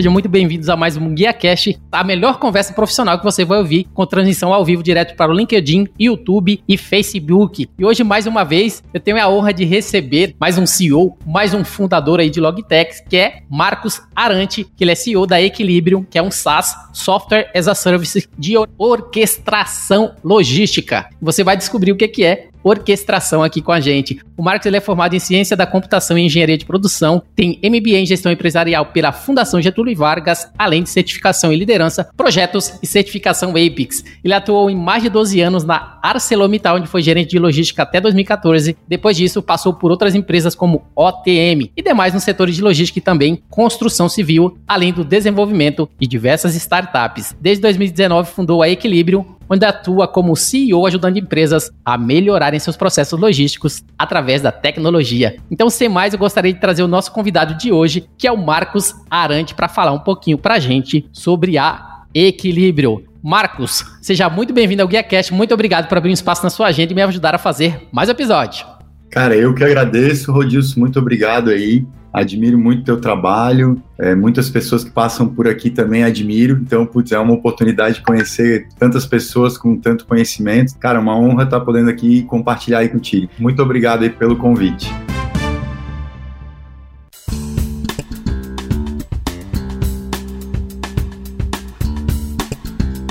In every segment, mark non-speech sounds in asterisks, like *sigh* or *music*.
Sejam muito bem-vindos a mais um Guia Cash, a melhor conversa profissional que você vai ouvir, com transmissão ao vivo direto para o LinkedIn, YouTube e Facebook. E hoje, mais uma vez, eu tenho a honra de receber mais um CEO, mais um fundador aí de Logitech, que é Marcos Arante, que ele é CEO da Equilibrium, que é um SaaS, Software as a Service de orquestração logística. Você vai descobrir o que é orquestração aqui com a gente. O Marcos ele é formado em Ciência da Computação e Engenharia de Produção, tem MBA em Gestão Empresarial pela Fundação Getúlio Vargas, além de certificação em liderança, projetos e certificação APIX. Ele atuou em mais de 12 anos na ArcelorMittal, onde foi gerente de logística até 2014. Depois disso, passou por outras empresas como OTM e demais nos setores de logística e também construção civil, além do desenvolvimento de diversas startups. Desde 2019 fundou a Equilíbrio, onde atua como CEO ajudando empresas a melhorarem seus processos logísticos através da tecnologia. Então, sem mais, eu gostaria de trazer o nosso convidado de hoje, que é o Marcos Arante, para falar um pouquinho para a gente sobre a Equilíbrio. Marcos, seja muito bem-vindo ao GuiaCast. Muito obrigado por abrir um espaço na sua agenda e me ajudar a fazer mais episódio. Cara, eu que agradeço, Rodilson. Muito obrigado aí admiro muito teu trabalho, é, muitas pessoas que passam por aqui também admiro, então, putz, é uma oportunidade de conhecer tantas pessoas com tanto conhecimento. Cara, uma honra estar podendo aqui compartilhar aí contigo. Muito obrigado aí pelo convite.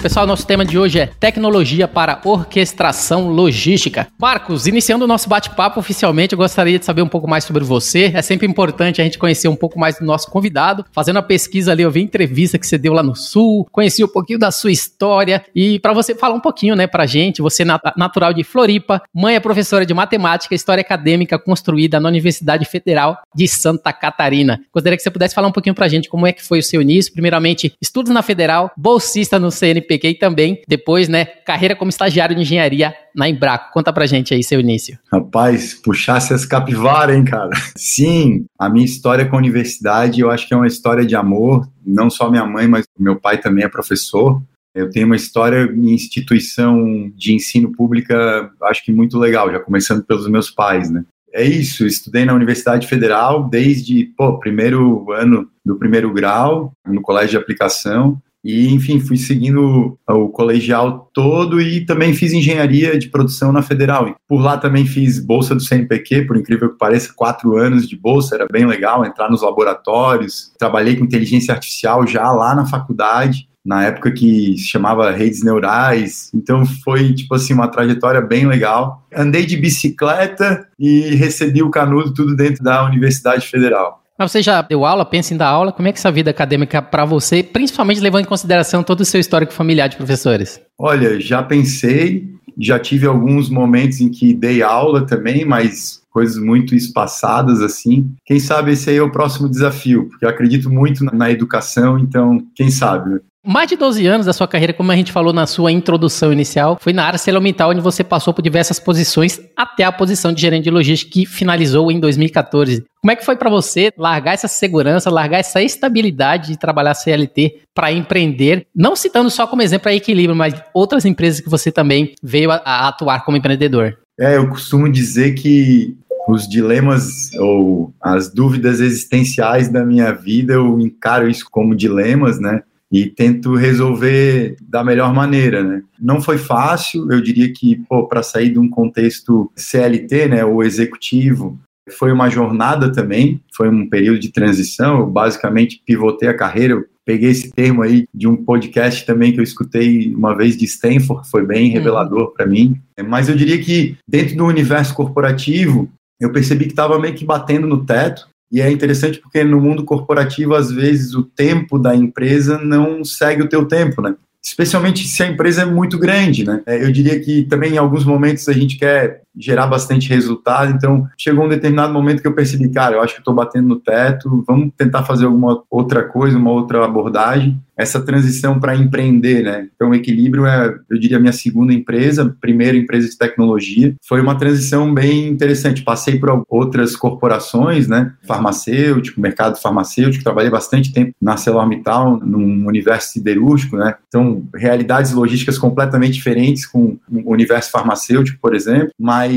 Pessoal, nosso tema de hoje é tecnologia para orquestração logística. Marcos, iniciando o nosso bate-papo oficialmente, eu gostaria de saber um pouco mais sobre você. É sempre importante a gente conhecer um pouco mais do nosso convidado. Fazendo a pesquisa ali, eu vi entrevista que você deu lá no Sul, conheci um pouquinho da sua história e para você falar um pouquinho, né, pra gente, você é natural de Floripa, mãe é professora de matemática, história acadêmica construída na Universidade Federal de Santa Catarina. Gostaria que você pudesse falar um pouquinho pra gente como é que foi o seu início. Primeiramente, estudos na Federal, bolsista no CNP CNPq também, depois, né, carreira como estagiário de engenharia na Embraco. Conta pra gente aí seu início. Rapaz, puxasse as capivaras, hein, cara? Sim, a minha história com a universidade, eu acho que é uma história de amor, não só minha mãe, mas meu pai também é professor. Eu tenho uma história em instituição de ensino pública, acho que muito legal, já começando pelos meus pais, né? É isso, estudei na Universidade Federal desde, pô, primeiro ano do primeiro grau, no colégio de aplicação, e, enfim, fui seguindo o colegial todo e também fiz engenharia de produção na Federal. Por lá também fiz bolsa do CNPq, por incrível que pareça, quatro anos de bolsa, era bem legal entrar nos laboratórios. Trabalhei com inteligência artificial já lá na faculdade, na época que se chamava redes neurais. Então foi, tipo assim, uma trajetória bem legal. Andei de bicicleta e recebi o canudo tudo dentro da Universidade Federal. Mas você já deu aula, pensa em dar aula? Como é que é essa vida acadêmica para você, principalmente levando em consideração todo o seu histórico familiar de professores? Olha, já pensei, já tive alguns momentos em que dei aula também, mas coisas muito espaçadas assim. Quem sabe esse aí é o próximo desafio, porque eu acredito muito na educação, então quem sabe. Mais de 12 anos da sua carreira, como a gente falou na sua introdução inicial, foi na área ArcelorMittal, onde você passou por diversas posições até a posição de gerente de logística que finalizou em 2014. Como é que foi para você largar essa segurança, largar essa estabilidade de trabalhar CLT para empreender? Não citando só como exemplo a Equilíbrio, mas outras empresas que você também veio a, a atuar como empreendedor. É, eu costumo dizer que os dilemas ou as dúvidas existenciais da minha vida, eu encaro isso como dilemas, né? E tento resolver da melhor maneira, né? Não foi fácil, eu diria que, para sair de um contexto CLT, né, o executivo, foi uma jornada também, foi um período de transição, eu basicamente pivotei a carreira, eu peguei esse termo aí de um podcast também que eu escutei uma vez de Stanford, foi bem uhum. revelador uhum. para mim. Mas eu diria que dentro do universo corporativo, eu percebi que estava meio que batendo no teto, e é interessante porque no mundo corporativo, às vezes, o tempo da empresa não segue o teu tempo, né? especialmente se a empresa é muito grande, né? É, eu diria que também em alguns momentos a gente quer gerar bastante resultado, então chegou um determinado momento que eu percebi, cara, eu acho que estou batendo no teto, vamos tentar fazer alguma outra coisa, uma outra abordagem essa transição para empreender, né? Então, o Equilíbrio é, eu diria, minha segunda empresa, primeira empresa de tecnologia. Foi uma transição bem interessante. Passei por outras corporações, né? Farmacêutico, mercado farmacêutico, trabalhei bastante tempo na ArcelorMittal, num universo siderúrgico, né? Então, realidades logísticas completamente diferentes com o universo farmacêutico, por exemplo. Mas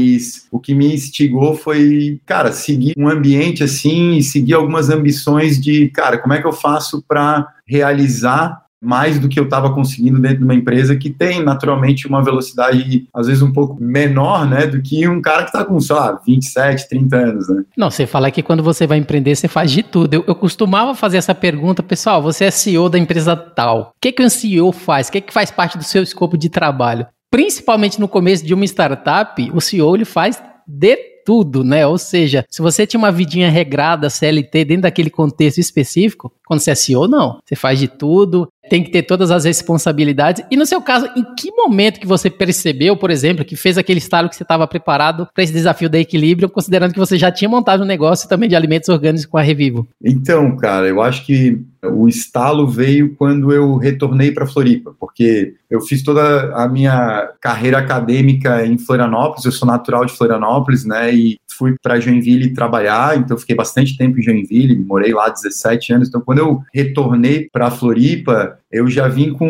o que me instigou foi, cara, seguir um ambiente assim e seguir algumas ambições de, cara, como é que eu faço para realizar mais do que eu estava conseguindo dentro de uma empresa que tem naturalmente uma velocidade às vezes um pouco menor, né, do que um cara que está com, sei lá, 27, 30 anos, né? Não, você fala que quando você vai empreender, você faz de tudo. Eu, eu costumava fazer essa pergunta, pessoal, você é CEO da empresa tal. O que, que um CEO faz? O que, que faz parte do seu escopo de trabalho? Principalmente no começo de uma startup, o CEO ele faz de tudo, né? Ou seja, se você tinha uma vidinha regrada, CLT, dentro daquele contexto específico, quando você é CEO, não. Você faz de tudo, tem que ter todas as responsabilidades. E no seu caso, em que momento que você percebeu, por exemplo, que fez aquele estalo que você estava preparado para esse desafio da equilíbrio, considerando que você já tinha montado um negócio também de alimentos orgânicos com a Revivo? Então, cara, eu acho que o estalo veio quando eu retornei para Floripa, porque eu fiz toda a minha carreira acadêmica em Florianópolis, eu sou natural de Florianópolis, né, e fui para Joinville trabalhar, então fiquei bastante tempo em Joinville, morei lá 17 anos, então quando eu retornei para Floripa, eu já vim com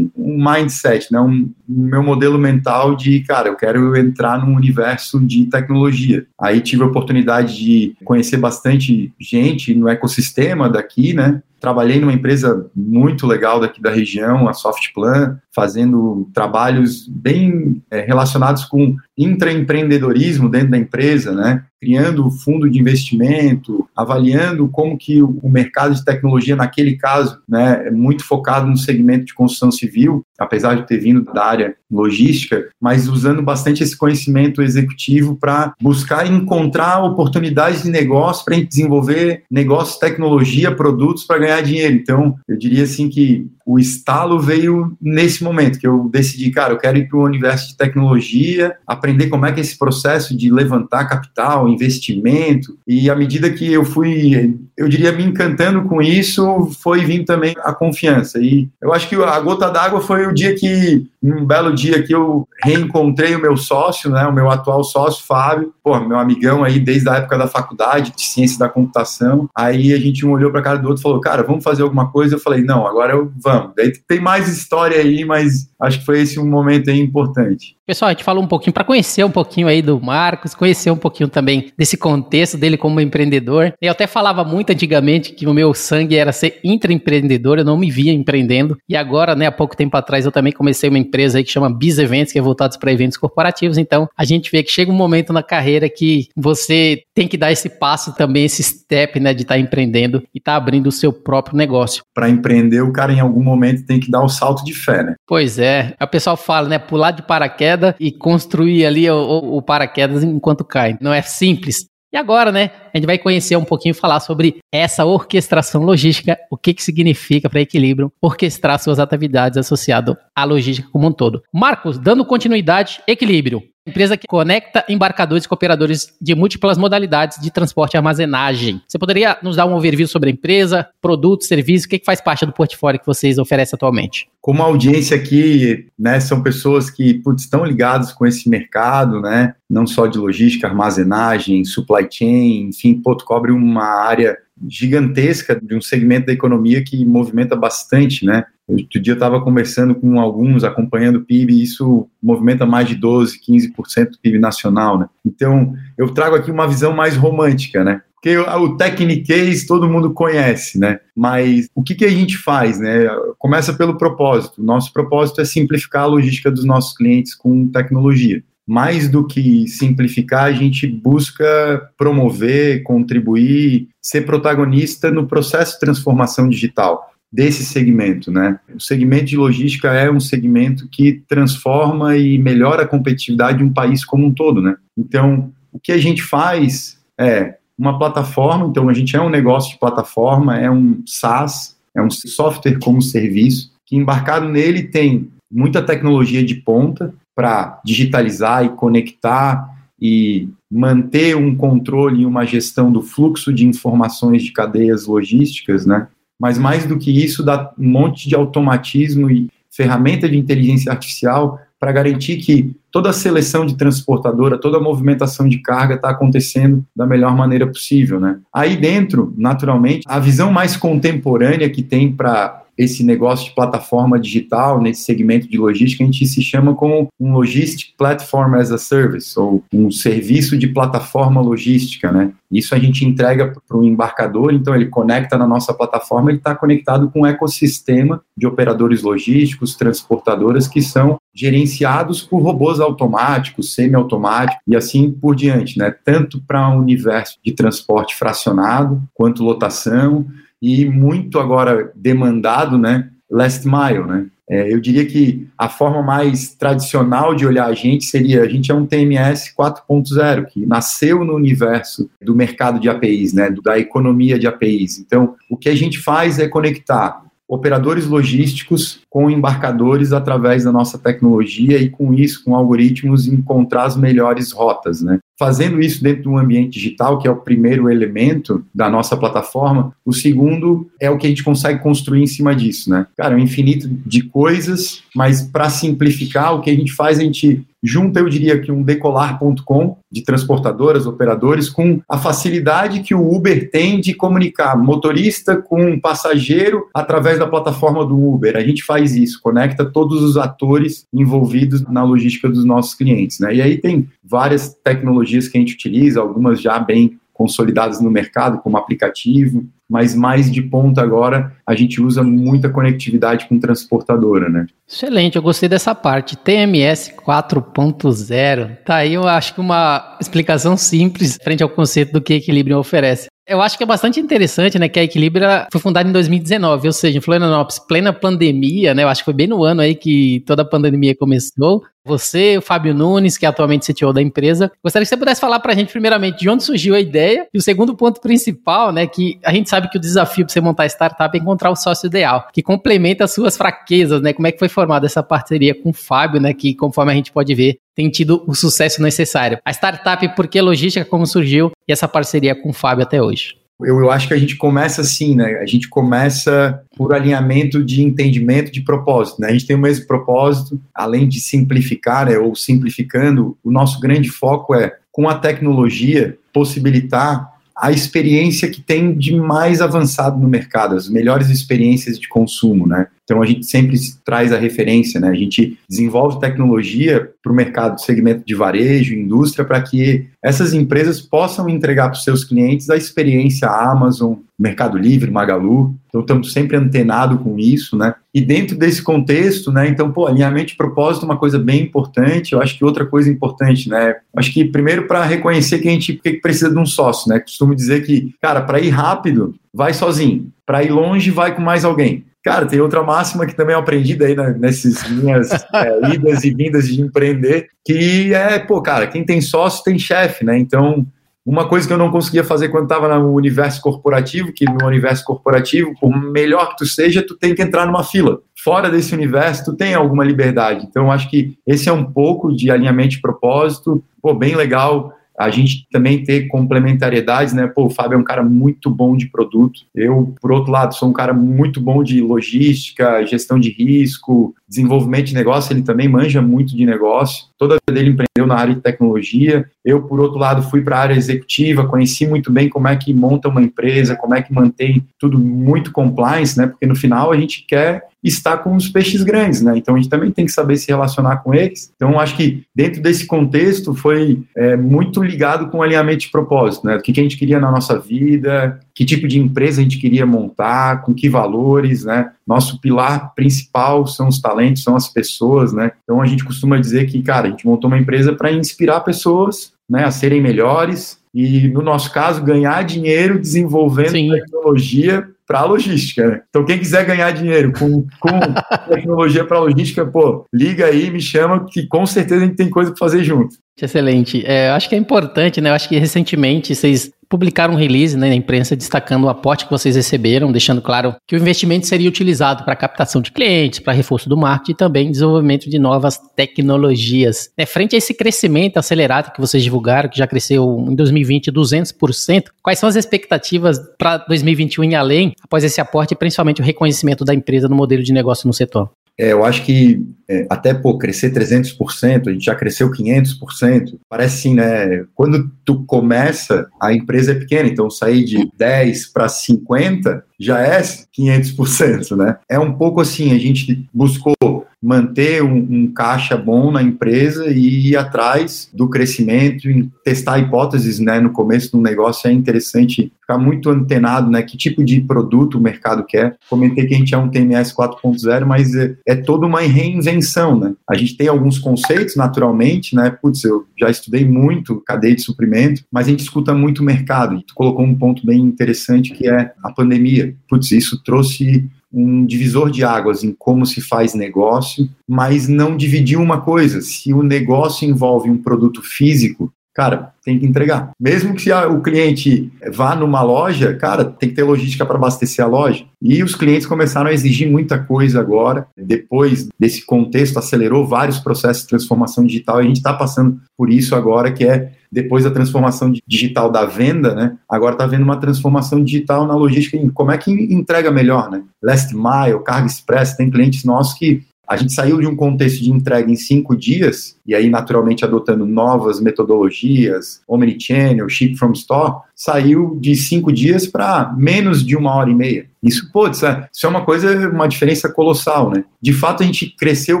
um, mindset, né, um, um, meu modelo mental de, cara, eu quero entrar num universo de tecnologia. Aí tive a oportunidade de conhecer bastante gente no ecossistema daqui, né, trabalhei numa empresa muito legal daqui da região, a Softplan, fazendo trabalhos bem é, relacionados com intraempreendedorismo dentro da empresa, né? Criando fundo de investimento, avaliando como que o mercado de tecnologia, naquele caso, né, é muito focado no segmento de construção civil, apesar de ter vindo da área logística, mas usando bastante esse conhecimento executivo para buscar encontrar oportunidades de negócio para desenvolver negócios, tecnologia, produtos para ganhar dinheiro. Então, eu diria assim que o estalo veio nesse momento que eu decidi, cara, eu quero ir para o universo de tecnologia, aprender como é que é esse processo de levantar capital, investimento, e à medida que eu fui, eu diria, me encantando com isso, foi vindo também a confiança. E eu acho que a gota d'água foi o dia que, um belo dia que eu reencontrei o meu sócio, né, o meu atual sócio, Fábio, pô, meu amigão aí desde a época da faculdade de ciência da computação. Aí a gente um olhou para a cara do outro e falou, cara, vamos fazer alguma coisa? Eu falei, não, agora eu, vamos. Daí tem mais história aí, mas acho que foi esse um momento aí importante. Pessoal, a gente falou um pouquinho para conhecer um pouquinho aí do Marcos, conhecer um pouquinho também desse contexto dele como empreendedor. Eu até falava muito antigamente que o meu sangue era ser intraempreendedor, eu não me via empreendendo. E agora, né, há pouco tempo atrás, eu também comecei uma empresa aí que chama Biz Eventos, que é voltada para eventos corporativos. Então, a gente vê que chega um momento na carreira que você tem que dar esse passo também, esse step, né, de estar tá empreendendo e estar tá abrindo o seu próprio negócio. Para empreender, o cara em algum momento tem que dar o salto de fé, né? Pois é. O pessoal fala, né, pular de paraquedas e construir ali o, o paraquedas enquanto cai. Não é simples. E agora, né, a gente vai conhecer um pouquinho, falar sobre essa orquestração logística, o que, que significa para Equilíbrio orquestrar suas atividades associadas à logística como um todo. Marcos, dando continuidade, Equilíbrio. Empresa que conecta embarcadores e operadores de múltiplas modalidades de transporte e armazenagem. Você poderia nos dar um overview sobre a empresa, produtos, serviços, o que, que faz parte do portfólio que vocês oferecem atualmente? Como a audiência aqui, né, são pessoas que putz, estão ligadas com esse mercado, né, não só de logística, armazenagem, supply chain, enfim, pô, cobre uma área gigantesca de um segmento da economia que movimenta bastante, né? Outro dia eu estava conversando com alguns, acompanhando o PIB, e isso movimenta mais de 12%, 15% do PIB nacional, né? Então, eu trago aqui uma visão mais romântica, né? Porque o Techniquez todo mundo conhece, né? Mas o que, que a gente faz, né? Começa pelo propósito. Nosso propósito é simplificar a logística dos nossos clientes com tecnologia mais do que simplificar, a gente busca promover, contribuir, ser protagonista no processo de transformação digital desse segmento, né? O segmento de logística é um segmento que transforma e melhora a competitividade de um país como um todo, né? Então, o que a gente faz é uma plataforma, então a gente é um negócio de plataforma, é um SaaS, é um software como serviço, que embarcado nele tem muita tecnologia de ponta para digitalizar e conectar e manter um controle e uma gestão do fluxo de informações de cadeias logísticas, né? Mas mais do que isso, dá um monte de automatismo e ferramenta de inteligência artificial para garantir que toda a seleção de transportadora, toda a movimentação de carga está acontecendo da melhor maneira possível, né? Aí dentro, naturalmente, a visão mais contemporânea que tem para esse negócio de plataforma digital, nesse segmento de logística, a gente se chama como um Logistic Platform as a Service, ou um serviço de plataforma logística, né? Isso a gente entrega para o embarcador, então ele conecta na nossa plataforma, ele está conectado com um ecossistema de operadores logísticos, transportadoras que são gerenciados por robôs automáticos, semi-automáticos e assim por diante, né? Tanto para o um universo de transporte fracionado quanto lotação, e muito agora demandado, né, last mile, né? É, eu diria que a forma mais tradicional de olhar a gente seria a gente é um TMS 4.0 que nasceu no universo do mercado de APIs, né, da economia de APIs. Então, o que a gente faz é conectar operadores logísticos com embarcadores através da nossa tecnologia e com isso, com algoritmos, encontrar as melhores rotas, né? Fazendo isso dentro de um ambiente digital, que é o primeiro elemento da nossa plataforma, o segundo é o que a gente consegue construir em cima disso, né? Cara, um infinito de coisas, mas para simplificar, o que a gente faz, a gente junta, eu diria que um decolar.com de transportadoras, operadores, com a facilidade que o Uber tem de comunicar motorista com passageiro através da plataforma do Uber. A gente faz isso, conecta todos os atores envolvidos na logística dos nossos clientes, né? E aí tem várias tecnologias que a gente utiliza, algumas já bem consolidadas no mercado, como aplicativo, mas mais de ponta agora a gente usa muita conectividade com transportadora, né? Excelente, eu gostei dessa parte. TMS 4.0. Tá aí, eu acho que uma explicação simples frente ao conceito do que Equilibrium oferece. Eu acho que é bastante interessante, né, que a Equilibra foi fundada em 2019, ou seja, em Florianópolis, plena pandemia, né, eu acho que foi bem no ano aí que toda a pandemia começou. Você, o Fábio Nunes, que é atualmente CTO da empresa, gostaria que você pudesse falar para a gente, primeiramente, de onde surgiu a ideia, e o segundo ponto principal, né, que a gente sabe que o desafio para você montar startup é encontrar o sócio ideal, que complementa as suas fraquezas, né, como é que foi formada essa parceria com o Fábio, né, que conforme a gente pode ver, tem tido o sucesso necessário. A startup, por que logística, como surgiu, e essa parceria com o Fábio até hoje? Eu, eu, acho que a gente começa assim, né? A gente começa por alinhamento de entendimento de propósito, né? A gente tem o mesmo propósito, além de simplificar, né, ou simplificando, o nosso grande foco é, com a tecnologia, possibilitar a experiência que tem de mais avançado no mercado, as melhores experiências de consumo, né? Então a gente sempre traz a referência, né? A gente desenvolve tecnologia para o mercado, segmento de varejo, indústria, para que essas empresas possam entregar para os seus clientes a experiência Amazon, Mercado Livre, Magalu. Então estamos sempre antenado com isso, né? E dentro desse contexto, né? Então, pô, alinhamento de propósito é uma coisa bem importante. Eu acho que outra coisa importante, né? Acho que primeiro para reconhecer que a gente que precisa de um sócio, né? Costumo dizer que, cara, para ir rápido, vai sozinho. Para ir longe, vai com mais alguém. Cara, tem outra máxima que também eu aprendi daí né, nessas minhas *laughs* é, idas e vindas de empreender, que é, pô, cara, quem tem sócio tem chefe, né? Então, uma coisa que eu não conseguia fazer quando estava no universo corporativo, que no universo corporativo, por melhor que tu seja, tu tem que entrar numa fila. Fora desse universo, tu tem alguma liberdade. Então, acho que esse é um pouco de alinhamento de propósito, pô, bem legal a gente também ter complementariedades, né? Pô, o Fábio é um cara muito bom de produto. Eu, por outro lado, sou um cara muito bom de logística, gestão de risco, desenvolvimento de negócio. Ele também manja muito de negócio. Toda a vida dele empreendeu na área de tecnologia. Eu, por outro lado, fui para a área executiva, conheci muito bem como é que monta uma empresa, como é que mantém tudo muito compliance, né? Porque no final a gente quer está com os peixes grandes, né? Então a gente também tem que saber se relacionar com eles. Então acho que dentro desse contexto foi é, muito ligado com o alinhamento de propósito, né? O que a gente queria na nossa vida, que tipo de empresa a gente queria montar, com que valores, né? Nosso pilar principal são os talentos, são as pessoas, né? Então a gente costuma dizer que, cara, a gente montou uma empresa para inspirar pessoas, né, a serem melhores e no nosso caso ganhar dinheiro desenvolvendo Sim. tecnologia para a logística. Né? Então, quem quiser ganhar dinheiro com, com *laughs* tecnologia para logística, pô, liga aí, me chama, que com certeza a gente tem coisa para fazer junto. Excelente. É, eu acho que é importante, né? Eu acho que recentemente vocês publicaram um release né, na imprensa destacando o aporte que vocês receberam, deixando claro que o investimento seria utilizado para captação de clientes, para reforço do marketing e também desenvolvimento de novas tecnologias. É, frente a esse crescimento acelerado que vocês divulgaram, que já cresceu em 2020 200%, quais são as expectativas para 2021 e além, após esse aporte e principalmente o reconhecimento da empresa no modelo de negócio no setor? É, eu acho que é, até pô, crescer 300%, a gente já cresceu 500%, parece assim, né? Quando tu começa, a empresa é pequena, então sair de 10 para 50 já é 500%, né? É um pouco assim, a gente buscou manter um, um, caixa bom na empresa e ir atrás do crescimento testar hipóteses, né? No começo do negócio é interessante ficar muito antenado, né? Que tipo de produto o mercado quer. Comentei que a gente é um TMS 4.0, mas é, é toda uma reinvenção, né? A gente tem alguns conceitos, naturalmente, né? Putz, eu já estudei muito cadeia de suprimento, mas a gente escuta muito mercado. Tu colocou um ponto bem interessante que é a pandemia. Putz, isso trouxe um divisor de águas em como se faz negócio, mas não dividiu uma coisa. Se o negócio envolve um produto físico, cara, tem que entregar. Mesmo que o cliente vá numa loja, cara, tem que ter logística para abastecer a loja. E os clientes começaram a exigir muita coisa agora. Depois desse contexto, acelerou vários processos de transformação digital. E a gente está passando por isso agora, que é depois da transformação digital da venda, né? Agora está vendo uma transformação digital na logística. Como é que entrega melhor, né? Last mile, carga express, tem clientes nossos que a gente saiu de um contexto de entrega em cinco dias, e aí naturalmente adotando novas metodologias, omnichannel, ship from store, saiu de cinco dias para menos de uma hora e meia. Isso, pô, isso é, isso é uma coisa, uma diferença colossal, né? De fato, a gente cresceu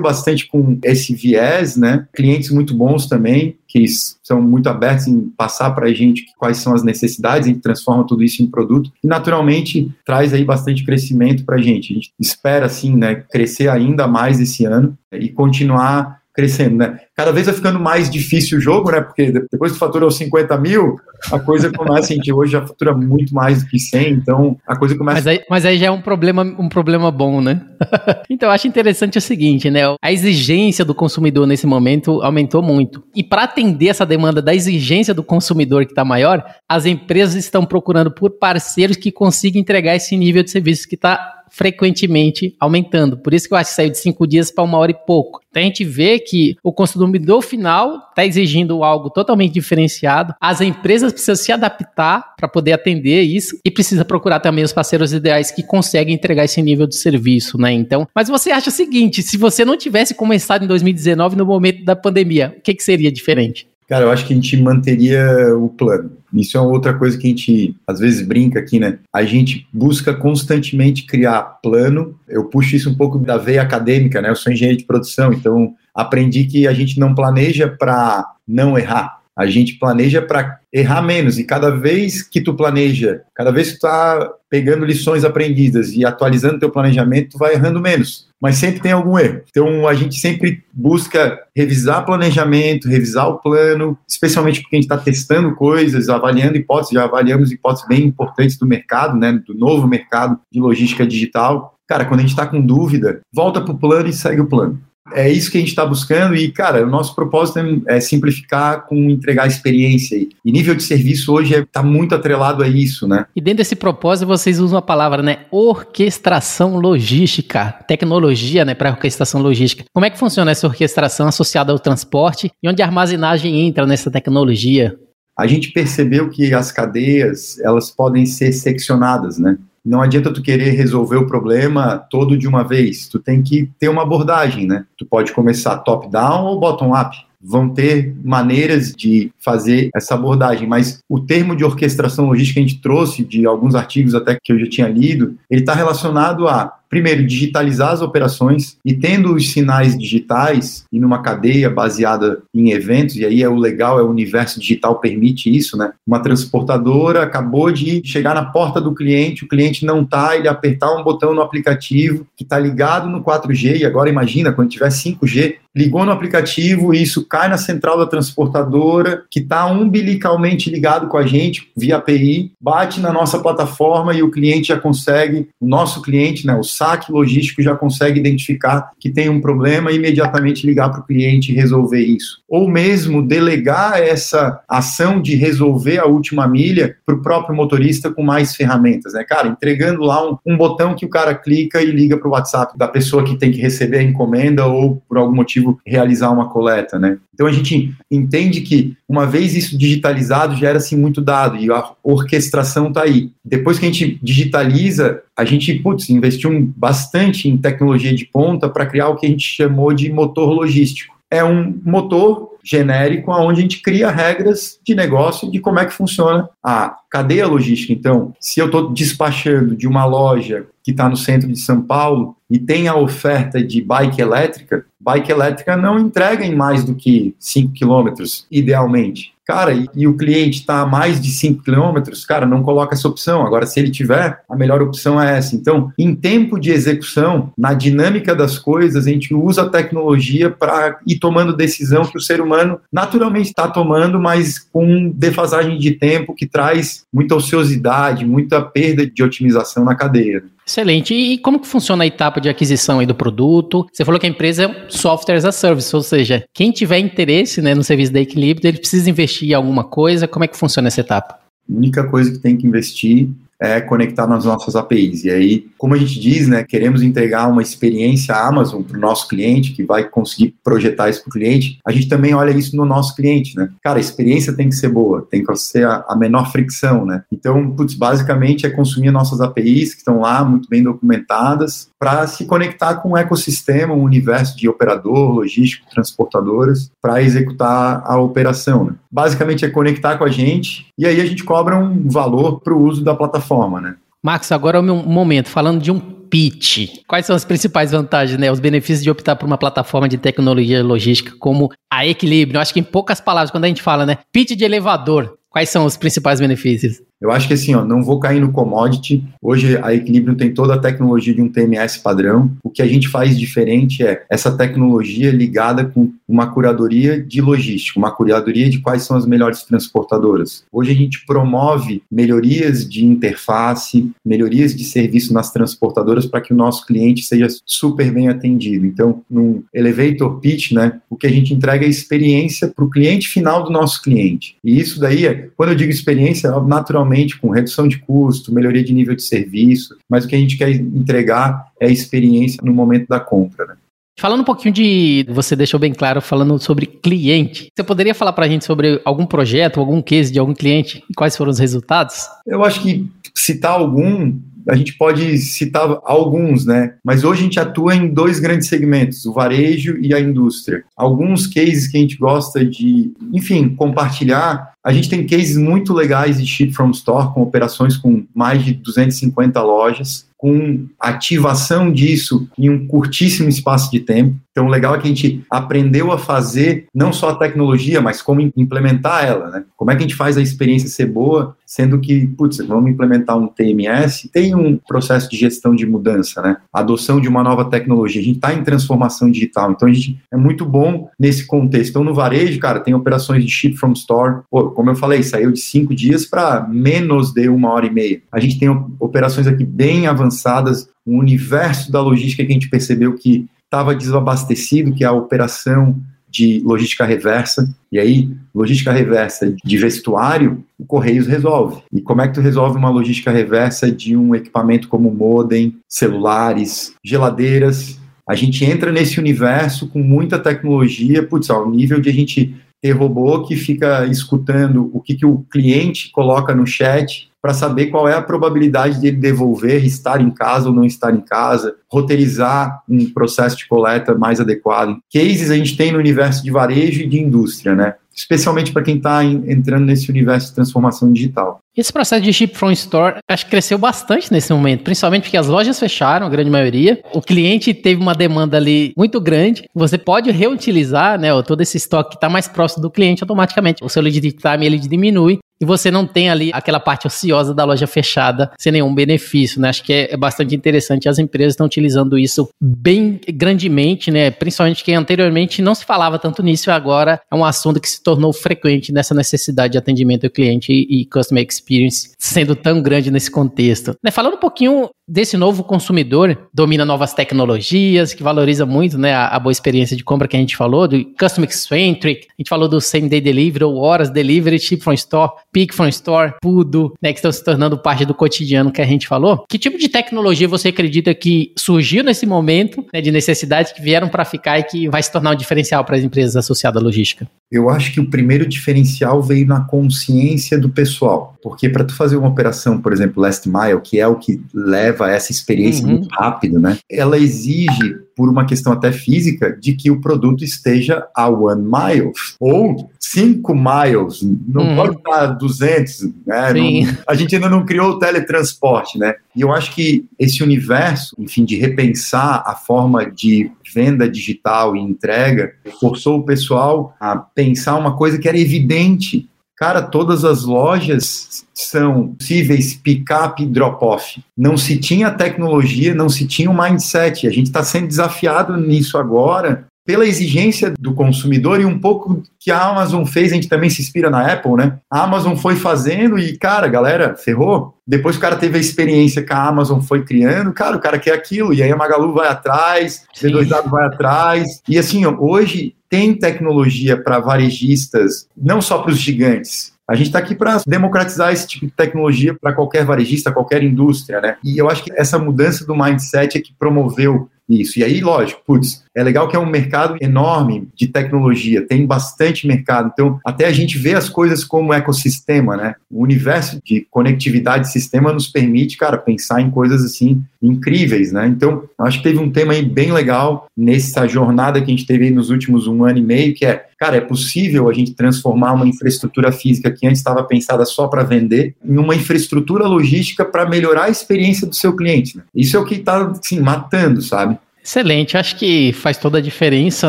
bastante com esse viés, né? Clientes muito bons também, que são muito abertos em passar para a gente quais são as necessidades, a gente transforma tudo isso em produto e, naturalmente, traz aí bastante crescimento para a gente. A gente espera, assim, né, crescer ainda mais esse ano e continuar crescendo, né? Cada vez vai ficando mais difícil o jogo, né? Porque depois que fatura os 50 mil, a coisa começa, a gente hoje já fatura muito mais do que 100, então a coisa começa... Mas aí, mas aí já é um problema, um problema bom, né? *laughs* então eu acho interessante o seguinte, né? A exigência do consumidor nesse momento aumentou muito. E para atender essa demanda da exigência do consumidor que está maior, as empresas estão procurando por parceiros que consigam entregar esse nível de serviço que está frequentemente aumentando. Por isso que eu acho que saiu de cinco dias para uma hora e pouco. Então a gente vê que o consumidor final está exigindo algo totalmente diferenciado. As empresas precisam se adaptar para poder atender isso e precisa procurar também os parceiros ideais que conseguem entregar esse nível de serviço, né? Então, mas você acha o seguinte: se você não tivesse começado em 2019 no momento da pandemia, o que, que seria diferente? Cara, eu acho que a gente manteria o plano. Isso é outra coisa que a gente às vezes brinca aqui, né? A gente busca constantemente criar plano. Eu puxo isso um pouco da veia acadêmica, né? Eu sou engenheiro de produção, então aprendi que a gente não planeja para não errar. A gente planeja para errar menos e cada vez que tu planeja, cada vez que tu tá pegando lições aprendidas e atualizando teu planejamento, tu vai errando menos, mas sempre tem algum erro. Então a gente sempre busca revisar planejamento, revisar o plano, especialmente porque a gente está testando coisas, avaliando hipóteses, já avaliamos hipóteses bem importantes do mercado, né, do novo mercado de logística digital. Cara, quando a gente está com dúvida, volta para o plano e segue o plano é isso que a gente está buscando e, cara, o nosso propósito é, é simplificar com entregar experiência. E nível de serviço hoje está é, muito atrelado a isso, né? E dentro desse propósito vocês usam a palavra, né? Orquestração logística, tecnologia, né, para orquestração logística. Como é que funciona essa orquestração associada ao transporte e onde a armazenagem entra nessa tecnologia? A gente percebeu que as cadeias, elas podem ser seccionadas, né? Não adianta tu querer resolver o problema todo de uma vez. Tu tem que ter uma abordagem, né? Tu pode começar top-down ou bottom-up. Vão ter maneiras de fazer essa abordagem, mas o termo de orquestração logística que a gente trouxe de alguns artigos até que eu já tinha lido, ele está relacionado a primeiro, digitalizar as operações e tendo os sinais digitais e numa cadeia baseada em eventos, e aí é o legal, é o universo digital permite isso, né? Uma transportadora acabou de chegar na porta do cliente, o cliente não tá, ele apertar um botão no aplicativo que está ligado no 4G, e agora imagina quando tiver 5G, ligou no aplicativo e isso cai na central da transportadora, que está umbilicalmente ligado com a gente via API, bate na nossa plataforma e o cliente já consegue, o nosso cliente, né, o saque logístico já consegue identificar que tem um problema e imediatamente ligar para o cliente e resolver isso. Ou mesmo delegar essa ação de resolver a última milha para o próprio motorista com mais ferramentas, né? Cara, entregando lá um, um botão que o cara clica e liga para o WhatsApp da pessoa que tem que receber a encomenda ou, por algum motivo, realizar uma coleta, né? Então a gente entende que uma vez isso digitalizado gera-se muito dado e a orquestração está aí. Depois que a gente digitaliza, a gente putz, investiu bastante em tecnologia de ponta para criar o que a gente chamou de motor logístico. É um motor genérico onde a gente cria regras de negócio de como é que funciona a cadeia logística. Então, se eu estou despachando de uma loja que está no centro de São Paulo e tem a oferta de bike elétrica, bike elétrica não entrega em mais do que 5 quilômetros, idealmente. Cara, e, e o cliente está a mais de 5 quilômetros, cara, não coloca essa opção. Agora, se ele tiver, a melhor opção é essa. Então, em tempo de execução, na dinâmica das coisas, a gente usa a tecnologia para ir tomando decisão que o ser humano naturalmente está tomando, mas com defasagem de tempo que traz muita ociosidade, muita perda de otimização na cadeia. Excelente. E como que funciona a etapa de aquisição aí do produto? Você falou que a empresa é software as a service, ou seja, quem tiver interesse né, no serviço da Equilíbrio, ele precisa investir em alguma coisa. Como é que funciona essa etapa? A única coisa que tem que investir é conectar nas nossas APIs. E aí, como a gente diz, né, queremos entregar uma experiência Amazon para o nosso cliente, que vai conseguir projetar isso para o cliente, a gente também olha isso no nosso cliente, né? Cara, a experiência tem que ser boa, tem que ser a, a menor fricção, né? Então, putz, basicamente é consumir nossas APIs, que estão lá muito bem documentadas, para se conectar com um ecossistema, um universo de operador, logístico, transportadoras, para executar a operação. Né? Basicamente é conectar com a gente e aí a gente cobra um valor para o uso da plataforma. Né? Max, agora é o meu momento, falando de um pitch. Quais são as principais vantagens, né? Os benefícios de optar por uma plataforma de tecnologia logística como a Equilíbrio. Acho que em poucas palavras, quando a gente fala, né? Pitch de elevador. Quais são os principais benefícios? Eu acho que assim, ó, não vou cair no commodity. Hoje a Equilibrium tem toda a tecnologia de um TMS padrão. O que a gente faz diferente é essa tecnologia ligada com uma curadoria de logística, uma curadoria de quais são as melhores transportadoras. Hoje a gente promove melhorias de interface, melhorias de serviço nas transportadoras para que o nosso cliente seja super bem atendido. Então, no elevator pitch, né, o que a gente entrega é experiência para o cliente final do nosso cliente. E isso daí é, quando eu digo experiência, naturalmente com redução de custo, melhoria de nível de serviço, mas o que a gente quer entregar é a experiência no momento da compra. Né? Falando um pouquinho de. Você deixou bem claro, falando sobre cliente. Você poderia falar para a gente sobre algum projeto, algum case de algum cliente e quais foram os resultados? Eu acho que citar algum a gente pode citar alguns, né? Mas hoje a gente atua em dois grandes segmentos, o varejo e a indústria. Alguns cases que a gente gosta de, enfim, compartilhar. A gente tem cases muito legais de ship from store, com operações com mais de 250 lojas com ativação disso em um curtíssimo espaço de tempo. Então, o legal é que a gente aprendeu a fazer não só a tecnologia, mas como implementar ela, né? Como é que a gente faz a experiência ser boa, sendo que, putz, vamos implementar um TMS, tem um processo de gestão de mudança, né? adoção de uma nova tecnologia. A gente está em transformação digital, então a gente é muito bom nesse contexto. Então, no varejo, cara, tem operações de ship from store. Pô, como eu falei, saiu de cinco dias para menos de uma hora e meia. A gente tem operações aqui bem avançadas avançadas, um universo da logística que a gente percebeu que estava desabastecido, que é a operação de logística reversa. E aí, logística reversa de vestuário, o Correios resolve. E como é que tu resolve uma logística reversa de um equipamento como modem, celulares, geladeiras? A gente entra nesse universo com muita tecnologia, putz, ao nível de a gente ter robô que fica escutando o que, que o cliente coloca no chat para saber qual é a probabilidade de ele devolver, estar em casa ou não estar em casa, roteirizar um processo de coleta mais adequado. Cases a gente tem no universo de varejo e de indústria, né? Especialmente para quem está entrando nesse universo de transformação digital. Esse processo de ship from store acho que cresceu bastante nesse momento, principalmente porque as lojas fecharam, a grande maioria. O cliente teve uma demanda ali muito grande. Você pode reutilizar, né, todo esse estoque que está mais próximo do cliente automaticamente. O seu lead time ele diminui e você não tem ali aquela parte ociosa da loja fechada sem nenhum benefício, né? Acho que é, é bastante interessante. As empresas estão utilizando isso bem grandemente, né? Principalmente que anteriormente não se falava tanto nisso agora é um assunto que se tornou frequente nessa necessidade de atendimento ao cliente e, e customer experience sendo tão grande nesse contexto. Né? Falando um pouquinho desse novo consumidor domina novas tecnologias, que valoriza muito né, a, a boa experiência de compra que a gente falou, do Customer Centric, a gente falou do Same Day Delivery ou Horas Delivery, Ship from Store, Pick from Store, Pudo, né, que estão se tornando parte do cotidiano que a gente falou. Que tipo de tecnologia você acredita que surgiu nesse momento né, de necessidade que vieram para ficar e que vai se tornar um diferencial para as empresas associadas à logística? Eu acho que o primeiro diferencial veio na consciência do pessoal, porque para tu fazer uma operação, por exemplo, last mile, que é o que leva a essa experiência uhum. muito rápido, né? Ela exige por uma questão até física, de que o produto esteja a one mile ou cinco miles, não hum. pode estar 200, né? Não, a gente ainda não criou o teletransporte, né? E eu acho que esse universo, enfim, de repensar a forma de venda digital e entrega, forçou o pessoal a pensar uma coisa que era evidente Cara, todas as lojas são possíveis pick-up e drop-off. Não se tinha tecnologia, não se tinha um mindset. A gente está sendo desafiado nisso agora pela exigência do consumidor e um pouco que a Amazon fez, a gente também se inspira na Apple, né? A Amazon foi fazendo e, cara, galera, ferrou. Depois o cara teve a experiência que a Amazon foi criando, cara, o cara quer aquilo, e aí a Magalu vai atrás, o B2W vai atrás. E assim, hoje tem tecnologia para varejistas, não só para os gigantes. A gente está aqui para democratizar esse tipo de tecnologia para qualquer varejista, qualquer indústria, né? E eu acho que essa mudança do mindset é que promoveu isso. E aí, lógico, putz, é legal que é um mercado enorme de tecnologia, tem bastante mercado. Então, até a gente vê as coisas como ecossistema, né? O universo de conectividade de sistema nos permite, cara, pensar em coisas assim incríveis, né? Então, acho que teve um tema aí bem legal nessa jornada que a gente teve aí nos últimos um ano e meio, que é, cara, é possível a gente transformar uma infraestrutura física que antes estava pensada só para vender em uma infraestrutura logística para melhorar a experiência do seu cliente. Né? Isso é o que está, assim, matando, sabe? Excelente, acho que faz toda a diferença,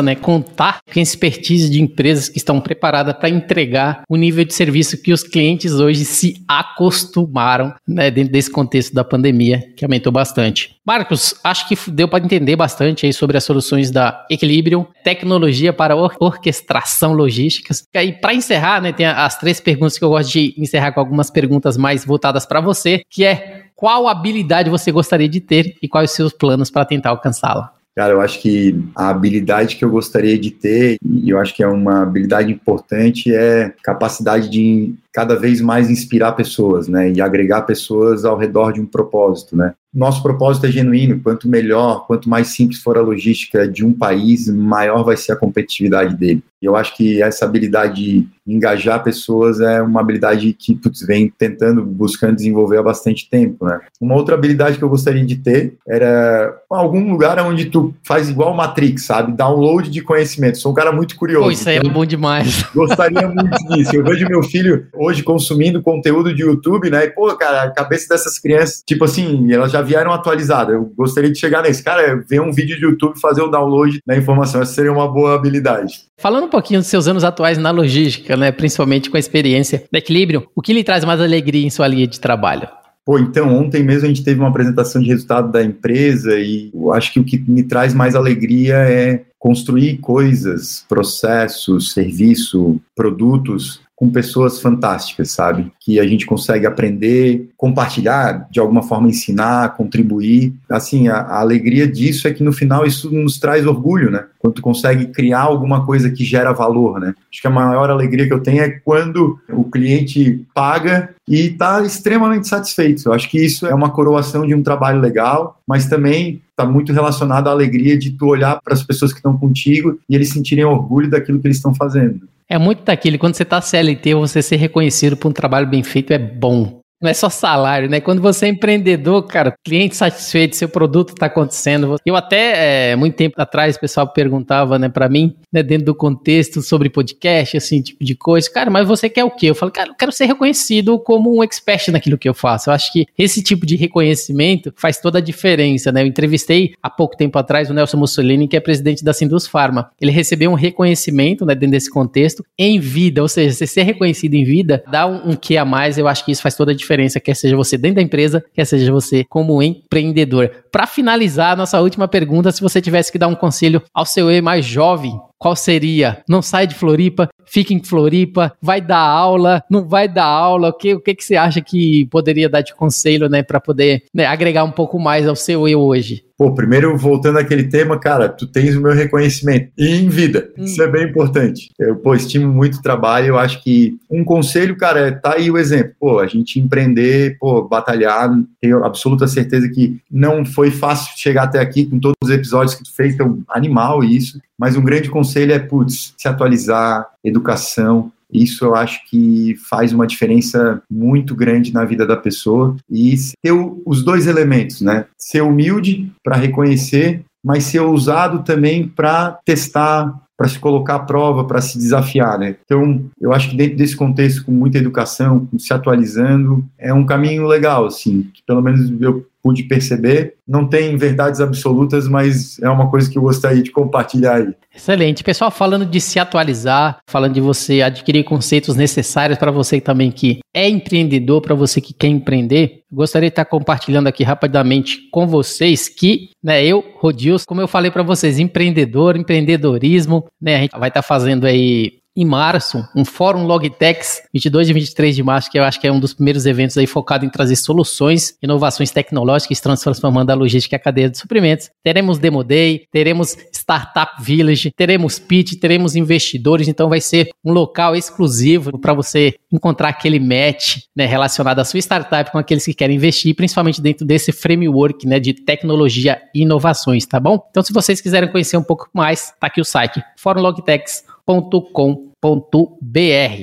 né? Contar com a expertise de empresas que estão preparadas para entregar o nível de serviço que os clientes hoje se acostumaram, né? Dentro desse contexto da pandemia, que aumentou bastante. Marcos, acho que deu para entender bastante aí sobre as soluções da Equilibrium, tecnologia para or orquestração logísticas. E aí, para encerrar, né? Tem as três perguntas que eu gosto de encerrar com algumas perguntas mais voltadas para você, que é qual habilidade você gostaria de ter e quais os seus planos para tentar alcançá-la? Cara, eu acho que a habilidade que eu gostaria de ter, e eu acho que é uma habilidade importante, é capacidade de cada vez mais inspirar pessoas, né, e agregar pessoas ao redor de um propósito, né. Nosso propósito é genuíno, quanto melhor, quanto mais simples for a logística de um país, maior vai ser a competitividade dele. E eu acho que essa habilidade de engajar pessoas é uma habilidade que putz, vem tentando, buscando desenvolver há bastante tempo, né. Uma outra habilidade que eu gostaria de ter era algum lugar onde tu faz igual Matrix, sabe, download de conhecimento. Sou um cara muito curioso. Pô, isso aí é bom demais. Gostaria muito disso. Eu vejo meu filho hoje consumindo conteúdo de YouTube, né? E, pô, cara, a cabeça dessas crianças, tipo assim, elas já vieram atualizadas. Eu gostaria de chegar nesse. Cara, ver um vídeo de YouTube fazer o download da informação. Essa seria uma boa habilidade. Falando um pouquinho dos seus anos atuais na logística, né? Principalmente com a experiência da Equilíbrio, o que lhe traz mais alegria em sua linha de trabalho? Pô, então, ontem mesmo a gente teve uma apresentação de resultado da empresa e eu acho que o que me traz mais alegria é construir coisas, processos, serviço, produtos com pessoas fantásticas, sabe? Que a gente consegue aprender, compartilhar, de alguma forma ensinar, contribuir. Assim, a, a, alegria disso é que no final isso nos traz orgulho, né? Quando tu consegue criar alguma coisa que gera valor, né? Acho que a maior alegria que eu tenho é quando o cliente paga e está extremamente satisfeito. Eu acho que isso é uma coroação de um trabalho legal, mas também está muito relacionado à alegria de tu olhar para as pessoas que estão contigo e eles sentirem orgulho daquilo que eles estão fazendo. É muito daquele, quando você está CLT, você ser reconhecido por um trabalho bem feito é bom. Não é só salário, né? Quando você é empreendedor, cara, cliente satisfeito, seu produto está acontecendo. Eu até, é, muito tempo atrás, o pessoal perguntava, né, para mim, né, dentro do contexto sobre podcast, assim, tipo de coisa. Cara, mas você quer o quê? Eu falo, cara, eu quero ser reconhecido como um expert naquilo que eu faço. Eu acho que esse tipo de reconhecimento faz toda a diferença, né? Eu entrevistei há pouco tempo atrás o Nelson Mussolini, que é presidente da Sindus Pharma. Ele recebeu um reconhecimento, né, dentro desse contexto, em vida, ou seja, você ser reconhecido em vida dá um, um que a mais, eu acho que isso faz toda a diferença diferença, quer seja você dentro da empresa, quer seja você como empreendedor. Para finalizar, nossa última pergunta, se você tivesse que dar um conselho ao seu eu mais jovem, qual seria? Não sai de Floripa, fica em Floripa, vai dar aula, não vai dar aula? O que, o que, que você acha que poderia dar de conselho, né, para poder né, agregar um pouco mais ao seu eu hoje? Pô, primeiro, voltando àquele tema, cara, tu tens o meu reconhecimento. E em vida. Hum. Isso é bem importante. Eu, pô, estimo muito o trabalho. Eu acho que um conselho, cara, é tá aí o exemplo. Pô, a gente empreender, pô, batalhar. Tenho absoluta certeza que não foi fácil chegar até aqui com todos os episódios que tu fez, é um animal isso. Mas um grande conselho é, putz, se atualizar, educação, isso eu acho que faz uma diferença muito grande na vida da pessoa e ter os dois elementos, né? Ser humilde para reconhecer, mas ser ousado também para testar, para se colocar à prova, para se desafiar, né? Então, eu acho que dentro desse contexto, com muita educação, se atualizando, é um caminho legal, assim, que pelo menos eu pude perceber. Não tem verdades absolutas, mas é uma coisa que eu gostaria de compartilhar aí. Excelente. Pessoal, falando de se atualizar, falando de você adquirir conceitos necessários para você também que é empreendedor, para você que quer empreender, gostaria de estar compartilhando aqui rapidamente com vocês que, né, eu, Rodius, como eu falei para vocês, empreendedor, empreendedorismo, né, a gente vai estar fazendo aí em março, um fórum Logitex, 22 e 23 de março, que eu acho que é um dos primeiros eventos aí focado em trazer soluções, inovações tecnológicas, transformando a logística e a cadeia de suprimentos. Teremos Demo Day, teremos Startup Village, teremos pitch, teremos investidores, então vai ser um local exclusivo para você encontrar aquele match né, relacionado à sua startup com aqueles que querem investir, principalmente dentro desse framework né, de tecnologia e inovações, tá bom? Então, se vocês quiserem conhecer um pouco mais, tá aqui o site, Fórum Logitex www.com.br.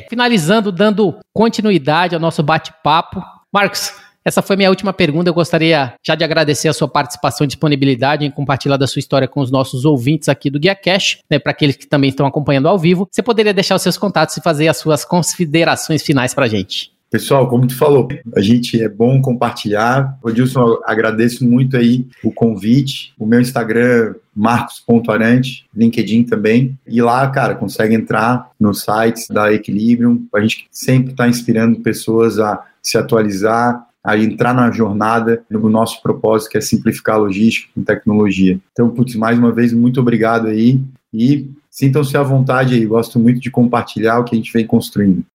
Finalizando, dando continuidade ao nosso bate-papo. Marcos, essa foi minha última pergunta. Eu gostaria já de agradecer a sua participação e disponibilidade em compartilhar da sua história com os nossos ouvintes aqui do Guia Cash, né, para aqueles que também estão acompanhando ao vivo. Você poderia deixar os seus contatos e fazer as suas considerações finais para a gente. Pessoal, como tu falou, a gente é bom compartilhar. Odilson, agradeço muito aí o convite. O meu Instagram, marcos.arante, LinkedIn também. E lá, cara, consegue entrar nos sites da Equilibrium. A gente sempre está inspirando pessoas a se atualizar, a entrar na jornada no nosso propósito, que é simplificar a logística com tecnologia. Então, putz, mais uma vez, muito obrigado aí e sintam-se à vontade aí. Gosto muito de compartilhar o que a gente vem construindo.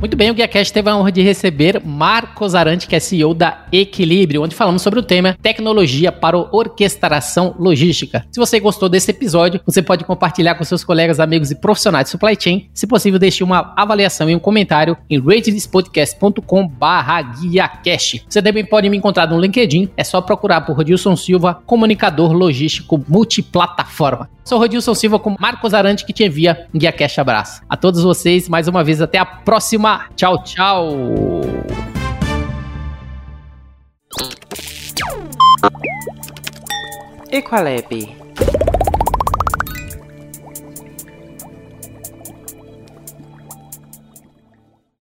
Muito bem, o GuiaCast teve a honra de receber Marcos Arante, que é CEO da Equilíbrio, onde falamos sobre o tema tecnologia para orquestração logística. Se você gostou desse episódio, você pode compartilhar com seus colegas, amigos e profissionais de supply chain. Se possível, deixe uma avaliação e um comentário em ratedespodcast.com barra GuiaCast. Você também pode me encontrar no LinkedIn, é só procurar por Rodilson Silva, comunicador logístico multiplataforma. Sou Rodilson Silva com Marcos Arante que te envia um Guia Cash abraço. A todos vocês, mais uma vez, até a próxima. Tchau, tchau. Equalab